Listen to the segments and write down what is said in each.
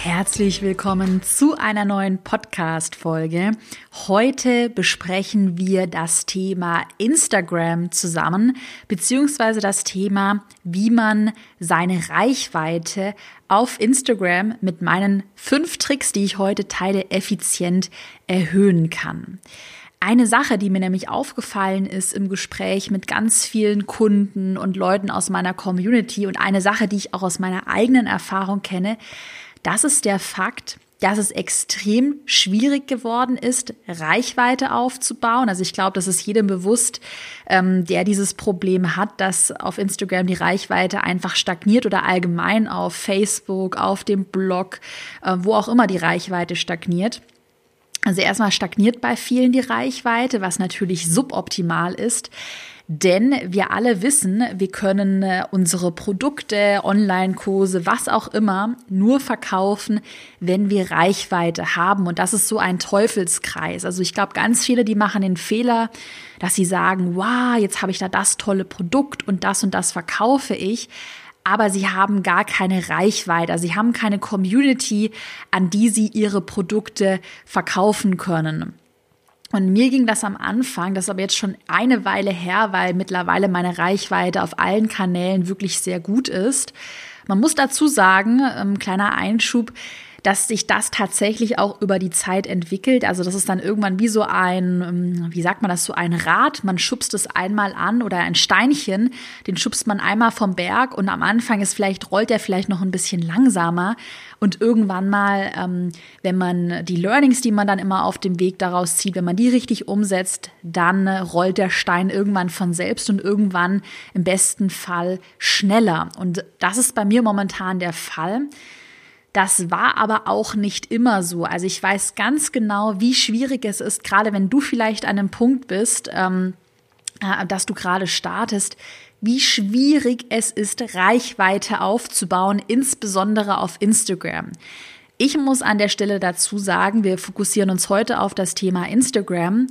Herzlich willkommen zu einer neuen Podcast-Folge. Heute besprechen wir das Thema Instagram zusammen, beziehungsweise das Thema, wie man seine Reichweite auf Instagram mit meinen fünf Tricks, die ich heute teile, effizient erhöhen kann. Eine Sache, die mir nämlich aufgefallen ist im Gespräch mit ganz vielen Kunden und Leuten aus meiner Community und eine Sache, die ich auch aus meiner eigenen Erfahrung kenne, das ist der Fakt, dass es extrem schwierig geworden ist, Reichweite aufzubauen. Also ich glaube, das ist jedem bewusst, ähm, der dieses Problem hat, dass auf Instagram die Reichweite einfach stagniert oder allgemein auf Facebook, auf dem Blog, äh, wo auch immer die Reichweite stagniert. Also erstmal stagniert bei vielen die Reichweite, was natürlich suboptimal ist. Denn wir alle wissen, wir können äh, unsere Produkte, Online-Kurse, was auch immer, nur verkaufen, wenn wir Reichweite haben. Und das ist so ein Teufelskreis. Also ich glaube, ganz viele, die machen den Fehler, dass sie sagen, wow, jetzt habe ich da das tolle Produkt und das und das verkaufe ich aber sie haben gar keine Reichweite. Sie haben keine Community, an die sie ihre Produkte verkaufen können. Und mir ging das am Anfang, das ist aber jetzt schon eine Weile her, weil mittlerweile meine Reichweite auf allen Kanälen wirklich sehr gut ist. Man muss dazu sagen, ähm, kleiner Einschub, dass sich das tatsächlich auch über die Zeit entwickelt. Also das ist dann irgendwann wie so ein, ähm, wie sagt man das, so ein Rad. Man schubst es einmal an oder ein Steinchen, den schubst man einmal vom Berg und am Anfang ist vielleicht, rollt er vielleicht noch ein bisschen langsamer. Und irgendwann mal, ähm, wenn man die Learnings, die man dann immer auf dem Weg daraus zieht, wenn man die richtig umsetzt, dann rollt der Stein irgendwann von selbst und irgendwann im besten Fall schneller. Und das ist bei mir momentan der Fall. Das war aber auch nicht immer so. Also ich weiß ganz genau, wie schwierig es ist, gerade wenn du vielleicht an einem Punkt bist, ähm, äh, dass du gerade startest, wie schwierig es ist, Reichweite aufzubauen, insbesondere auf Instagram. Ich muss an der Stelle dazu sagen, wir fokussieren uns heute auf das Thema Instagram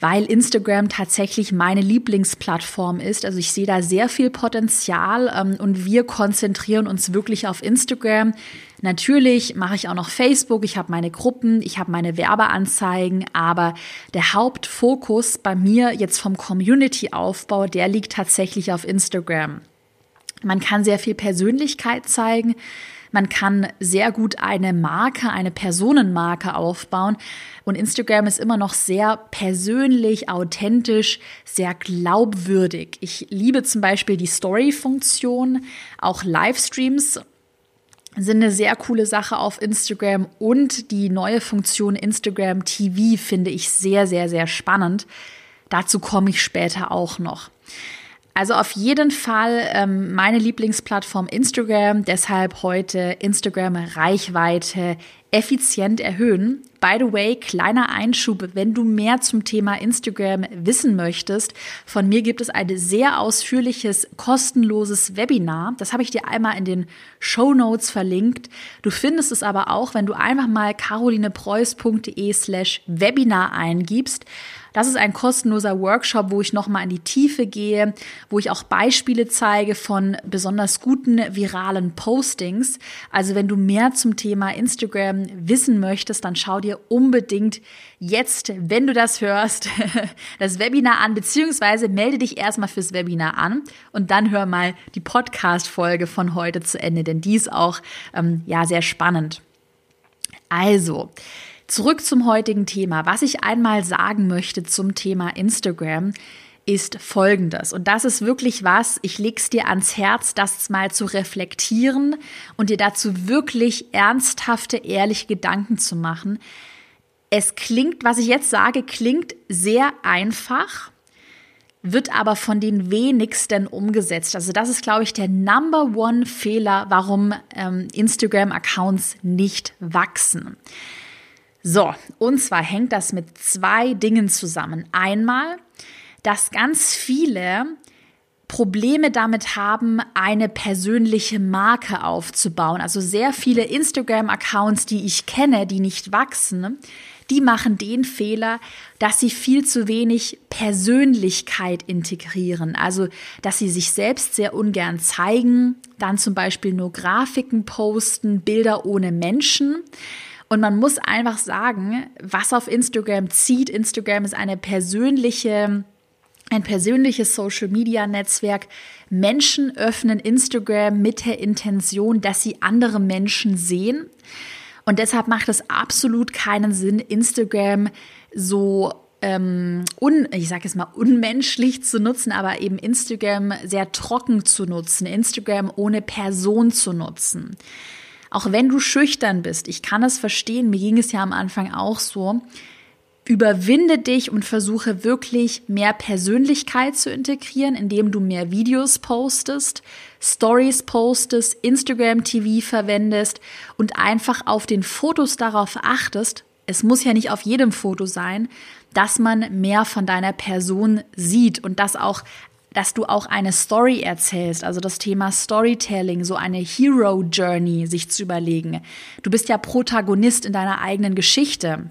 weil Instagram tatsächlich meine Lieblingsplattform ist. Also ich sehe da sehr viel Potenzial ähm, und wir konzentrieren uns wirklich auf Instagram. Natürlich mache ich auch noch Facebook, ich habe meine Gruppen, ich habe meine Werbeanzeigen, aber der Hauptfokus bei mir jetzt vom Community-Aufbau, der liegt tatsächlich auf Instagram. Man kann sehr viel Persönlichkeit zeigen. Man kann sehr gut eine Marke, eine Personenmarke aufbauen. Und Instagram ist immer noch sehr persönlich, authentisch, sehr glaubwürdig. Ich liebe zum Beispiel die Story-Funktion, auch Livestreams sind eine sehr coole Sache auf Instagram und die neue Funktion Instagram TV finde ich sehr, sehr, sehr spannend. Dazu komme ich später auch noch. Also auf jeden Fall ähm, meine Lieblingsplattform Instagram, deshalb heute Instagram Reichweite effizient erhöhen. By the way, kleiner Einschub, wenn du mehr zum Thema Instagram wissen möchtest, von mir gibt es ein sehr ausführliches, kostenloses Webinar. Das habe ich dir einmal in den Show Notes verlinkt. Du findest es aber auch, wenn du einfach mal carolinepreuß.de slash Webinar eingibst. Das ist ein kostenloser Workshop, wo ich nochmal in die Tiefe gehe, wo ich auch Beispiele zeige von besonders guten viralen Postings. Also wenn du mehr zum Thema Instagram wissen möchtest, dann schau dir unbedingt jetzt, wenn du das hörst, das Webinar an, beziehungsweise melde dich erstmal fürs Webinar an und dann hör mal die Podcast-Folge von heute zu Ende, denn die ist auch ähm, ja sehr spannend. Also, Zurück zum heutigen Thema. Was ich einmal sagen möchte zum Thema Instagram ist folgendes. Und das ist wirklich was, ich leg's dir ans Herz, das mal zu reflektieren und dir dazu wirklich ernsthafte, ehrliche Gedanken zu machen. Es klingt, was ich jetzt sage, klingt sehr einfach, wird aber von den wenigsten umgesetzt. Also das ist, glaube ich, der Number One Fehler, warum ähm, Instagram-Accounts nicht wachsen. So, und zwar hängt das mit zwei Dingen zusammen. Einmal, dass ganz viele Probleme damit haben, eine persönliche Marke aufzubauen. Also sehr viele Instagram-Accounts, die ich kenne, die nicht wachsen, die machen den Fehler, dass sie viel zu wenig Persönlichkeit integrieren. Also, dass sie sich selbst sehr ungern zeigen, dann zum Beispiel nur Grafiken posten, Bilder ohne Menschen. Und man muss einfach sagen, was auf Instagram zieht. Instagram ist eine persönliche ein persönliches Social-Media-Netzwerk. Menschen öffnen Instagram mit der Intention, dass sie andere Menschen sehen. Und deshalb macht es absolut keinen Sinn, Instagram so ähm, un, ich sage es mal unmenschlich zu nutzen, aber eben Instagram sehr trocken zu nutzen, Instagram ohne Person zu nutzen. Auch wenn du schüchtern bist, ich kann es verstehen, mir ging es ja am Anfang auch so, Überwinde dich und versuche wirklich mehr Persönlichkeit zu integrieren, indem du mehr Videos postest, Stories postest, Instagram TV verwendest und einfach auf den Fotos darauf achtest, es muss ja nicht auf jedem Foto sein, dass man mehr von deiner Person sieht und dass auch dass du auch eine Story erzählst, also das Thema Storytelling, so eine Hero Journey sich zu überlegen. Du bist ja Protagonist in deiner eigenen Geschichte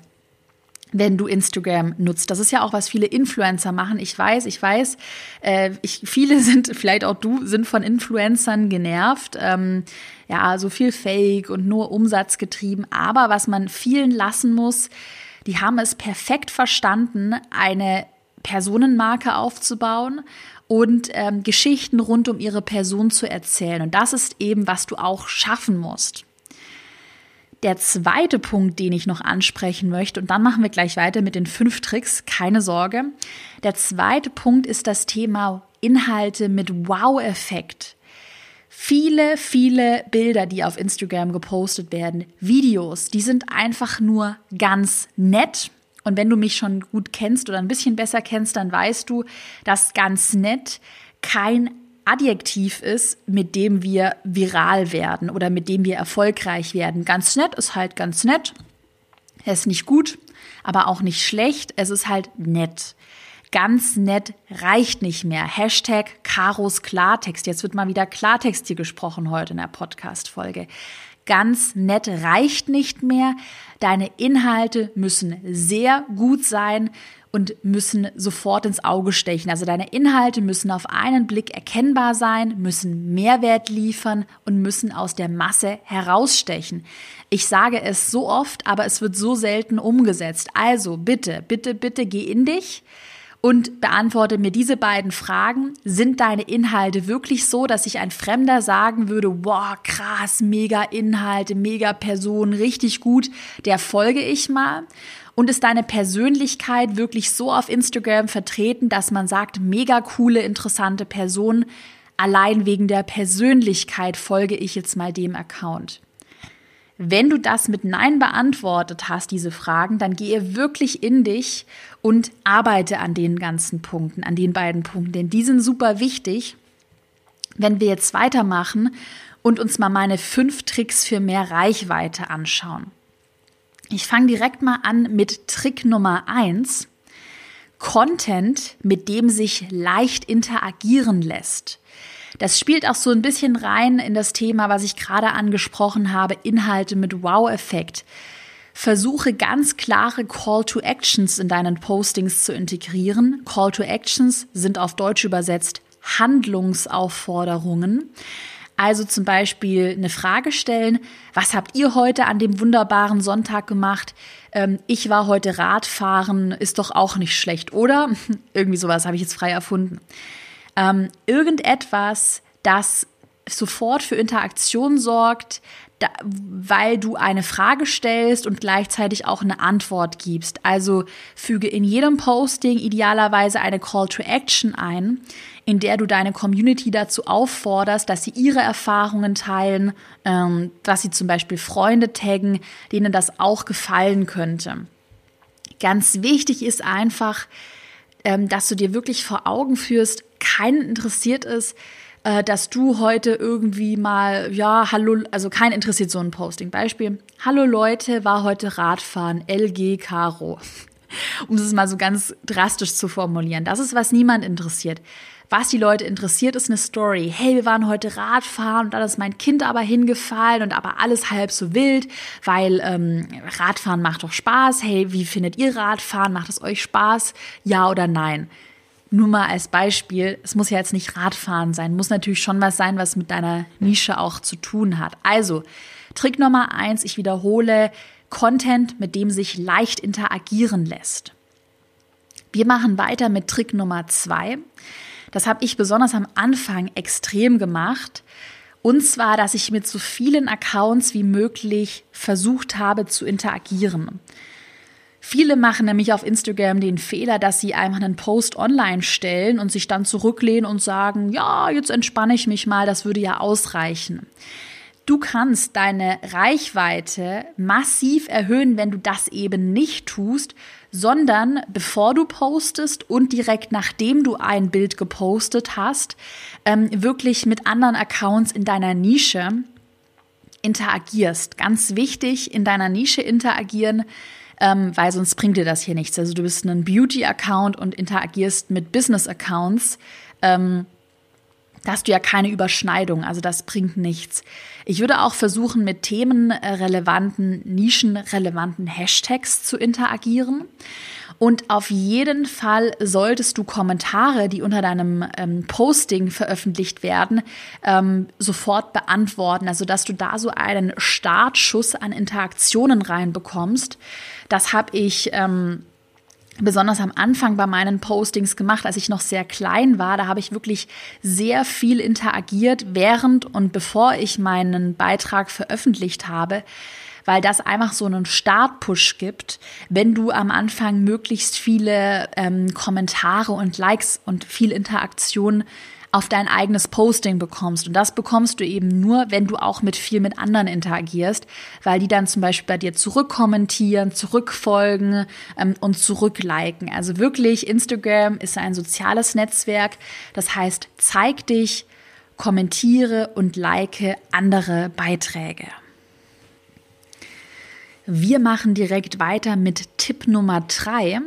wenn du Instagram nutzt. Das ist ja auch, was viele Influencer machen. Ich weiß, ich weiß, äh, ich, viele sind, vielleicht auch du, sind von Influencern genervt. Ähm, ja, so viel Fake und nur Umsatz getrieben. Aber was man vielen lassen muss, die haben es perfekt verstanden, eine Personenmarke aufzubauen und ähm, Geschichten rund um ihre Person zu erzählen. Und das ist eben, was du auch schaffen musst. Der zweite Punkt, den ich noch ansprechen möchte, und dann machen wir gleich weiter mit den fünf Tricks, keine Sorge. Der zweite Punkt ist das Thema Inhalte mit Wow-Effekt. Viele, viele Bilder, die auf Instagram gepostet werden, Videos, die sind einfach nur ganz nett. Und wenn du mich schon gut kennst oder ein bisschen besser kennst, dann weißt du, dass ganz nett kein Adjektiv ist, mit dem wir viral werden oder mit dem wir erfolgreich werden. Ganz nett ist halt ganz nett. Er ist nicht gut, aber auch nicht schlecht. Es ist halt nett. Ganz nett reicht nicht mehr. Hashtag Karos Klartext. Jetzt wird mal wieder Klartext hier gesprochen heute in der Podcast-Folge. Ganz nett reicht nicht mehr. Deine Inhalte müssen sehr gut sein und müssen sofort ins Auge stechen. Also deine Inhalte müssen auf einen Blick erkennbar sein, müssen Mehrwert liefern und müssen aus der Masse herausstechen. Ich sage es so oft, aber es wird so selten umgesetzt. Also bitte, bitte, bitte geh in dich und beantworte mir diese beiden Fragen. Sind deine Inhalte wirklich so, dass sich ein Fremder sagen würde, wow, krass, mega Inhalte, mega Person, richtig gut, der folge ich mal? Und ist deine Persönlichkeit wirklich so auf Instagram vertreten, dass man sagt, mega coole, interessante Person, allein wegen der Persönlichkeit folge ich jetzt mal dem Account? Wenn du das mit Nein beantwortet hast, diese Fragen, dann gehe wirklich in dich und arbeite an den ganzen Punkten, an den beiden Punkten, denn die sind super wichtig. Wenn wir jetzt weitermachen und uns mal meine fünf Tricks für mehr Reichweite anschauen. Ich fange direkt mal an mit Trick Nummer eins: Content, mit dem sich leicht interagieren lässt. Das spielt auch so ein bisschen rein in das Thema, was ich gerade angesprochen habe, Inhalte mit Wow-Effekt. Versuche ganz klare Call to Actions in deinen Postings zu integrieren. Call to Actions sind auf Deutsch übersetzt Handlungsaufforderungen. Also zum Beispiel eine Frage stellen, was habt ihr heute an dem wunderbaren Sonntag gemacht? Ähm, ich war heute Radfahren, ist doch auch nicht schlecht, oder? Irgendwie sowas habe ich jetzt frei erfunden. Ähm, irgendetwas, das sofort für Interaktion sorgt, da, weil du eine Frage stellst und gleichzeitig auch eine Antwort gibst. Also füge in jedem Posting idealerweise eine Call to Action ein, in der du deine Community dazu aufforderst, dass sie ihre Erfahrungen teilen, ähm, dass sie zum Beispiel Freunde taggen, denen das auch gefallen könnte. Ganz wichtig ist einfach, ähm, dass du dir wirklich vor Augen führst, keinen interessiert ist, äh, dass du heute irgendwie mal, ja, hallo, also kein interessiert so ein Posting. Beispiel, hallo Leute, war heute Radfahren, LG Caro. Um es mal so ganz drastisch zu formulieren. Das ist, was niemand interessiert. Was die Leute interessiert, ist eine Story. Hey, wir waren heute Radfahren und dann ist mein Kind aber hingefallen und aber alles halb so wild, weil ähm, Radfahren macht doch Spaß. Hey, wie findet ihr Radfahren? Macht es euch Spaß? Ja oder nein? Nur mal als Beispiel, es muss ja jetzt nicht Radfahren sein, muss natürlich schon was sein, was mit deiner Nische auch zu tun hat. Also, Trick Nummer eins, ich wiederhole, Content, mit dem sich leicht interagieren lässt. Wir machen weiter mit Trick Nummer zwei. Das habe ich besonders am Anfang extrem gemacht. Und zwar, dass ich mit so vielen Accounts wie möglich versucht habe zu interagieren. Viele machen nämlich auf Instagram den Fehler, dass sie einfach einen Post online stellen und sich dann zurücklehnen und sagen, ja, jetzt entspanne ich mich mal, das würde ja ausreichen. Du kannst deine Reichweite massiv erhöhen, wenn du das eben nicht tust, sondern bevor du postest und direkt nachdem du ein Bild gepostet hast, ähm, wirklich mit anderen Accounts in deiner Nische interagierst. Ganz wichtig, in deiner Nische interagieren, ähm, weil sonst bringt dir das hier nichts. Also du bist ein Beauty-Account und interagierst mit Business-Accounts. Ähm, da hast du ja keine Überschneidung, also das bringt nichts. Ich würde auch versuchen, mit themenrelevanten, nischenrelevanten Hashtags zu interagieren. Und auf jeden Fall solltest du Kommentare, die unter deinem ähm, Posting veröffentlicht werden, ähm, sofort beantworten. Also dass du da so einen Startschuss an Interaktionen reinbekommst. Das habe ich. Ähm, besonders am Anfang bei meinen Postings gemacht, als ich noch sehr klein war. Da habe ich wirklich sehr viel interagiert während und bevor ich meinen Beitrag veröffentlicht habe, weil das einfach so einen Startpush gibt, wenn du am Anfang möglichst viele ähm, Kommentare und Likes und viel Interaktion auf dein eigenes Posting bekommst. Und das bekommst du eben nur, wenn du auch mit viel mit anderen interagierst, weil die dann zum Beispiel bei dir zurückkommentieren, zurückfolgen ähm, und zurückliken. Also wirklich, Instagram ist ein soziales Netzwerk. Das heißt, zeig dich, kommentiere und like andere Beiträge. Wir machen direkt weiter mit Tipp Nummer drei.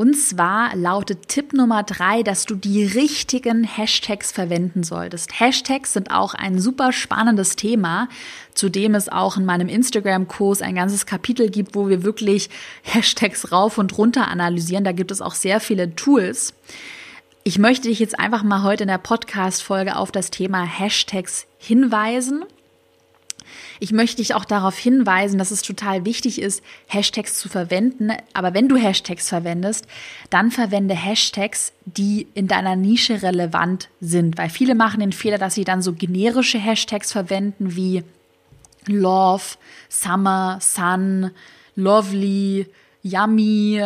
Und zwar lautet Tipp Nummer drei, dass du die richtigen Hashtags verwenden solltest. Hashtags sind auch ein super spannendes Thema, zu dem es auch in meinem Instagram-Kurs ein ganzes Kapitel gibt, wo wir wirklich Hashtags rauf und runter analysieren. Da gibt es auch sehr viele Tools. Ich möchte dich jetzt einfach mal heute in der Podcast-Folge auf das Thema Hashtags hinweisen. Ich möchte dich auch darauf hinweisen, dass es total wichtig ist, Hashtags zu verwenden. Aber wenn du Hashtags verwendest, dann verwende Hashtags, die in deiner Nische relevant sind. Weil viele machen den Fehler, dass sie dann so generische Hashtags verwenden wie Love, Summer, Sun, Lovely, Yummy,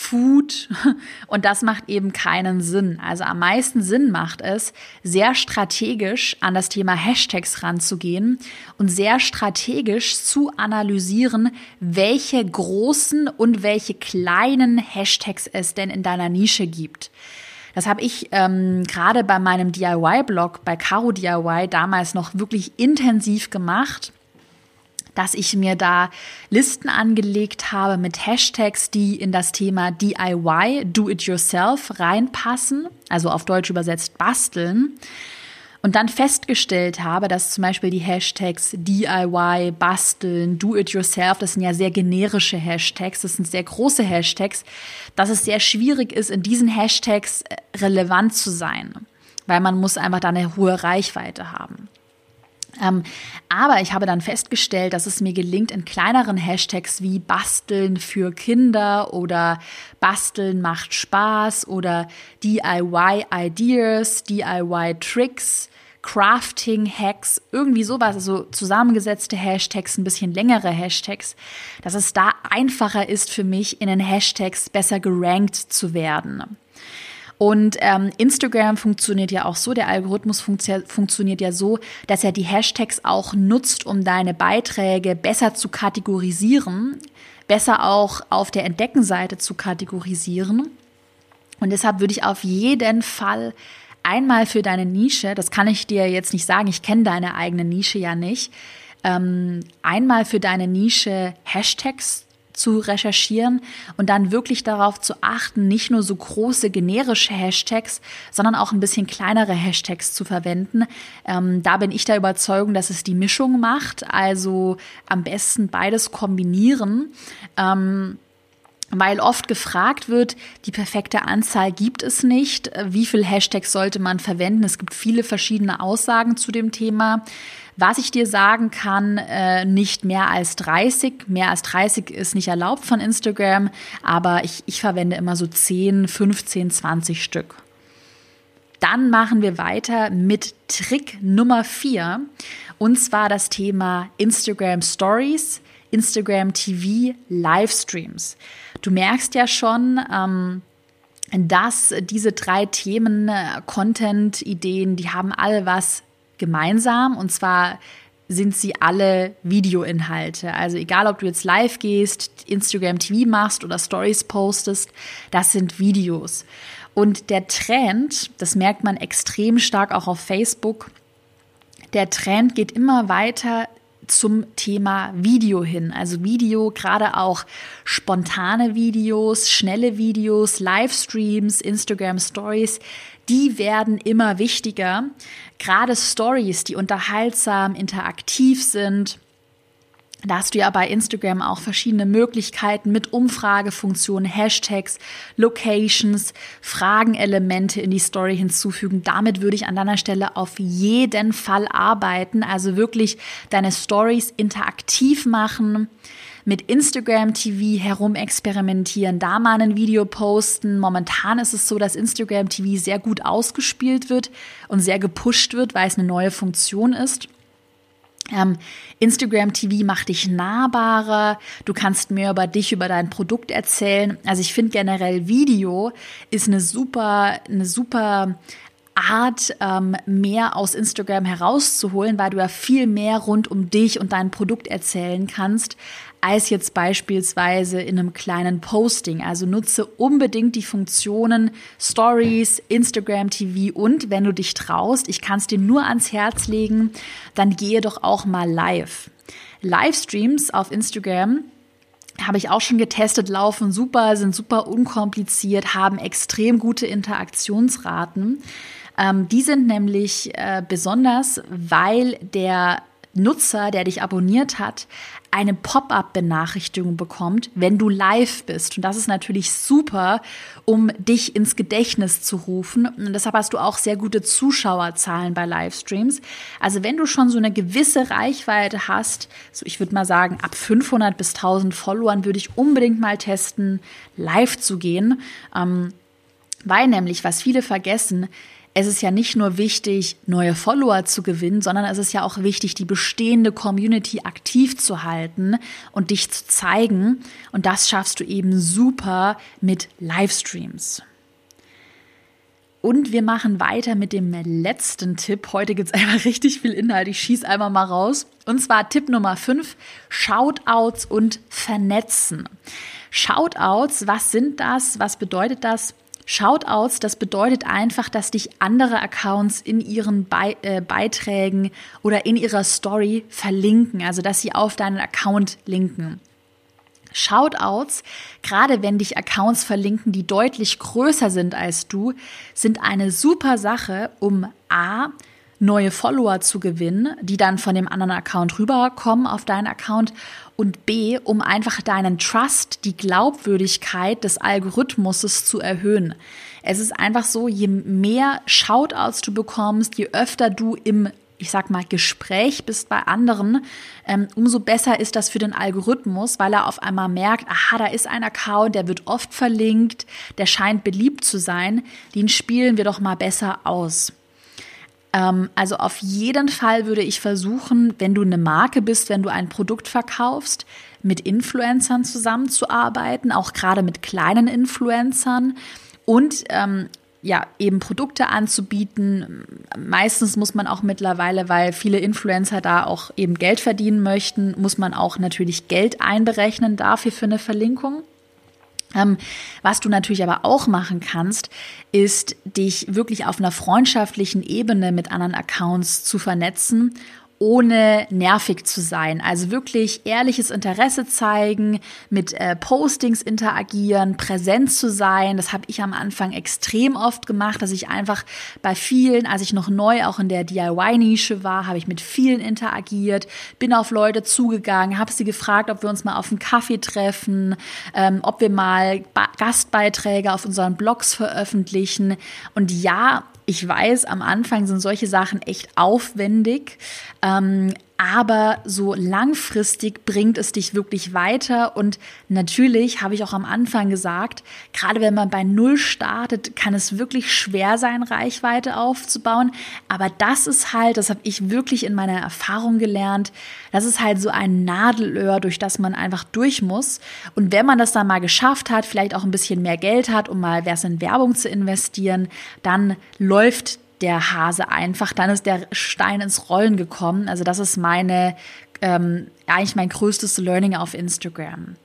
Food und das macht eben keinen Sinn. Also am meisten Sinn macht es, sehr strategisch an das Thema Hashtags ranzugehen und sehr strategisch zu analysieren, welche großen und welche kleinen Hashtags es denn in deiner Nische gibt. Das habe ich ähm, gerade bei meinem DIY-Blog, bei Caro DIY, damals noch wirklich intensiv gemacht dass ich mir da Listen angelegt habe mit Hashtags, die in das Thema DIY, Do It Yourself reinpassen, also auf Deutsch übersetzt basteln. Und dann festgestellt habe, dass zum Beispiel die Hashtags DIY, Basteln, Do It Yourself, das sind ja sehr generische Hashtags, das sind sehr große Hashtags, dass es sehr schwierig ist, in diesen Hashtags äh, relevant zu sein, weil man muss einfach da eine hohe Reichweite haben. Ähm, aber ich habe dann festgestellt, dass es mir gelingt, in kleineren Hashtags wie Basteln für Kinder oder Basteln macht Spaß oder DIY Ideas, DIY Tricks, Crafting Hacks, irgendwie sowas, also zusammengesetzte Hashtags, ein bisschen längere Hashtags, dass es da einfacher ist für mich, in den Hashtags besser gerankt zu werden. Und ähm, Instagram funktioniert ja auch so, der Algorithmus funktio funktioniert ja so, dass er die Hashtags auch nutzt, um deine Beiträge besser zu kategorisieren, besser auch auf der Entdeckenseite zu kategorisieren. Und deshalb würde ich auf jeden Fall einmal für deine Nische, das kann ich dir jetzt nicht sagen, ich kenne deine eigene Nische ja nicht, ähm, einmal für deine Nische Hashtags zu recherchieren und dann wirklich darauf zu achten, nicht nur so große generische Hashtags, sondern auch ein bisschen kleinere Hashtags zu verwenden. Ähm, da bin ich der Überzeugung, dass es die Mischung macht, also am besten beides kombinieren. Ähm, weil oft gefragt wird, die perfekte Anzahl gibt es nicht. Wie viel Hashtags sollte man verwenden? Es gibt viele verschiedene Aussagen zu dem Thema. Was ich dir sagen kann, äh, nicht mehr als 30. Mehr als 30 ist nicht erlaubt von Instagram, aber ich, ich verwende immer so 10, 15, 20 Stück. Dann machen wir weiter mit Trick Nummer 4 und zwar das Thema Instagram Stories, Instagram TV, Livestreams. Du merkst ja schon, ähm, dass diese drei Themen, äh, Content, Ideen, die haben alle was gemeinsam und zwar sind sie alle Videoinhalte. Also egal, ob du jetzt live gehst, Instagram TV machst oder Stories postest, das sind Videos. Und der Trend, das merkt man extrem stark auch auf Facebook, der Trend geht immer weiter zum Thema Video hin. Also Video, gerade auch spontane Videos, schnelle Videos, Livestreams, Instagram Stories, die werden immer wichtiger. Gerade Stories, die unterhaltsam, interaktiv sind, da hast du ja bei Instagram auch verschiedene Möglichkeiten mit Umfragefunktionen, Hashtags, Locations, Fragenelemente in die Story hinzufügen. Damit würde ich an deiner Stelle auf jeden Fall arbeiten. Also wirklich deine Stories interaktiv machen, mit Instagram TV herumexperimentieren, da mal ein Video posten. Momentan ist es so, dass Instagram TV sehr gut ausgespielt wird und sehr gepusht wird, weil es eine neue Funktion ist. Ähm, Instagram TV macht dich nahbarer, du kannst mehr über dich, über dein Produkt erzählen. Also ich finde generell Video ist eine super, eine super Art, ähm, mehr aus Instagram herauszuholen, weil du ja viel mehr rund um dich und dein Produkt erzählen kannst, als jetzt beispielsweise in einem kleinen Posting. Also nutze unbedingt die Funktionen Stories, Instagram TV und wenn du dich traust, ich kann es dir nur ans Herz legen, dann gehe doch auch mal live. Livestreams auf Instagram habe ich auch schon getestet, laufen super, sind super unkompliziert, haben extrem gute Interaktionsraten. Ähm, die sind nämlich äh, besonders, weil der Nutzer, der dich abonniert hat, eine Pop-up-Benachrichtigung bekommt, wenn du live bist. Und das ist natürlich super, um dich ins Gedächtnis zu rufen. Und deshalb hast du auch sehr gute Zuschauerzahlen bei Livestreams. Also wenn du schon so eine gewisse Reichweite hast, so ich würde mal sagen, ab 500 bis 1000 Followern würde ich unbedingt mal testen, live zu gehen. Ähm, weil nämlich, was viele vergessen, es ist ja nicht nur wichtig, neue Follower zu gewinnen, sondern es ist ja auch wichtig, die bestehende Community aktiv zu halten und dich zu zeigen. Und das schaffst du eben super mit Livestreams. Und wir machen weiter mit dem letzten Tipp. Heute gibt es einfach richtig viel Inhalt. Ich schieße einmal mal raus. Und zwar Tipp Nummer 5, Shoutouts und Vernetzen. Shoutouts, was sind das? Was bedeutet das? Shoutouts, das bedeutet einfach, dass dich andere Accounts in ihren Be äh, Beiträgen oder in ihrer Story verlinken, also dass sie auf deinen Account linken. Shoutouts, gerade wenn dich Accounts verlinken, die deutlich größer sind als du, sind eine super Sache, um A, neue Follower zu gewinnen, die dann von dem anderen Account rüberkommen auf deinen Account und B, um einfach deinen Trust, die Glaubwürdigkeit des Algorithmuses zu erhöhen. Es ist einfach so, je mehr Shoutouts du bekommst, je öfter du im ich sag mal, Gespräch bist bei anderen, ähm, umso besser ist das für den Algorithmus, weil er auf einmal merkt, aha, da ist ein Account, der wird oft verlinkt, der scheint beliebt zu sein, den spielen wir doch mal besser aus. Ähm, also auf jeden Fall würde ich versuchen, wenn du eine Marke bist, wenn du ein Produkt verkaufst, mit Influencern zusammenzuarbeiten, auch gerade mit kleinen Influencern und ähm, ja, eben Produkte anzubieten. Meistens muss man auch mittlerweile, weil viele Influencer da auch eben Geld verdienen möchten, muss man auch natürlich Geld einberechnen dafür für eine Verlinkung. Ähm, was du natürlich aber auch machen kannst, ist dich wirklich auf einer freundschaftlichen Ebene mit anderen Accounts zu vernetzen ohne nervig zu sein. Also wirklich ehrliches Interesse zeigen, mit äh, Postings interagieren, präsent zu sein. Das habe ich am Anfang extrem oft gemacht, dass ich einfach bei vielen, als ich noch neu auch in der DIY-Nische war, habe ich mit vielen interagiert, bin auf Leute zugegangen, habe sie gefragt, ob wir uns mal auf einen Kaffee treffen, ähm, ob wir mal ba Gastbeiträge auf unseren Blogs veröffentlichen. Und ja, ich weiß, am Anfang sind solche Sachen echt aufwendig. Ähm, aber so langfristig bringt es dich wirklich weiter. Und natürlich habe ich auch am Anfang gesagt, gerade wenn man bei Null startet, kann es wirklich schwer sein, Reichweite aufzubauen. Aber das ist halt, das habe ich wirklich in meiner Erfahrung gelernt, das ist halt so ein Nadelöhr, durch das man einfach durch muss. Und wenn man das dann mal geschafft hat, vielleicht auch ein bisschen mehr Geld hat, um mal was in Werbung zu investieren, dann läuft der Hase einfach. Dann ist der Stein ins Rollen gekommen. Also das ist meine, ähm, eigentlich mein größtes Learning auf Instagram.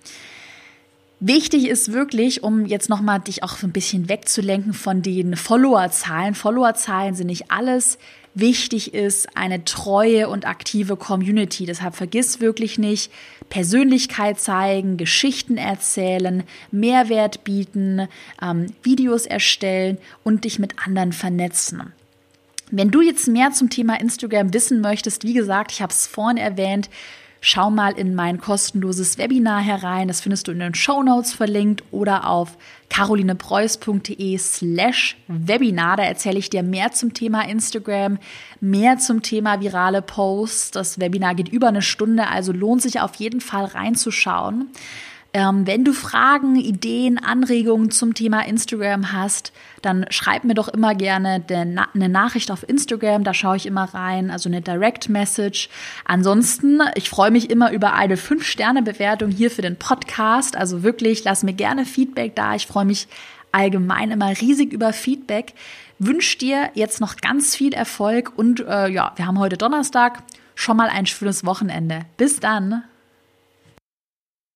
Wichtig ist wirklich, um jetzt nochmal dich auch ein bisschen wegzulenken von den Followerzahlen. Followerzahlen sind nicht alles. Wichtig ist eine treue und aktive Community. Deshalb vergiss wirklich nicht, Persönlichkeit zeigen, Geschichten erzählen, Mehrwert bieten, ähm, Videos erstellen und dich mit anderen vernetzen. Wenn du jetzt mehr zum Thema Instagram wissen möchtest, wie gesagt, ich habe es vorhin erwähnt, schau mal in mein kostenloses Webinar herein. Das findest du in den Show Notes verlinkt oder auf carolinepreuß.de slash Webinar. Da erzähle ich dir mehr zum Thema Instagram, mehr zum Thema virale Posts. Das Webinar geht über eine Stunde, also lohnt sich auf jeden Fall reinzuschauen. Ähm, wenn du Fragen, Ideen, Anregungen zum Thema Instagram hast, dann schreib mir doch immer gerne eine Nachricht auf Instagram, da schaue ich immer rein, also eine Direct Message. Ansonsten, ich freue mich immer über eine 5-Sterne-Bewertung hier für den Podcast. Also wirklich, lass mir gerne Feedback da. Ich freue mich allgemein immer riesig über Feedback. Wünsche dir jetzt noch ganz viel Erfolg und äh, ja, wir haben heute Donnerstag. Schon mal ein schönes Wochenende. Bis dann.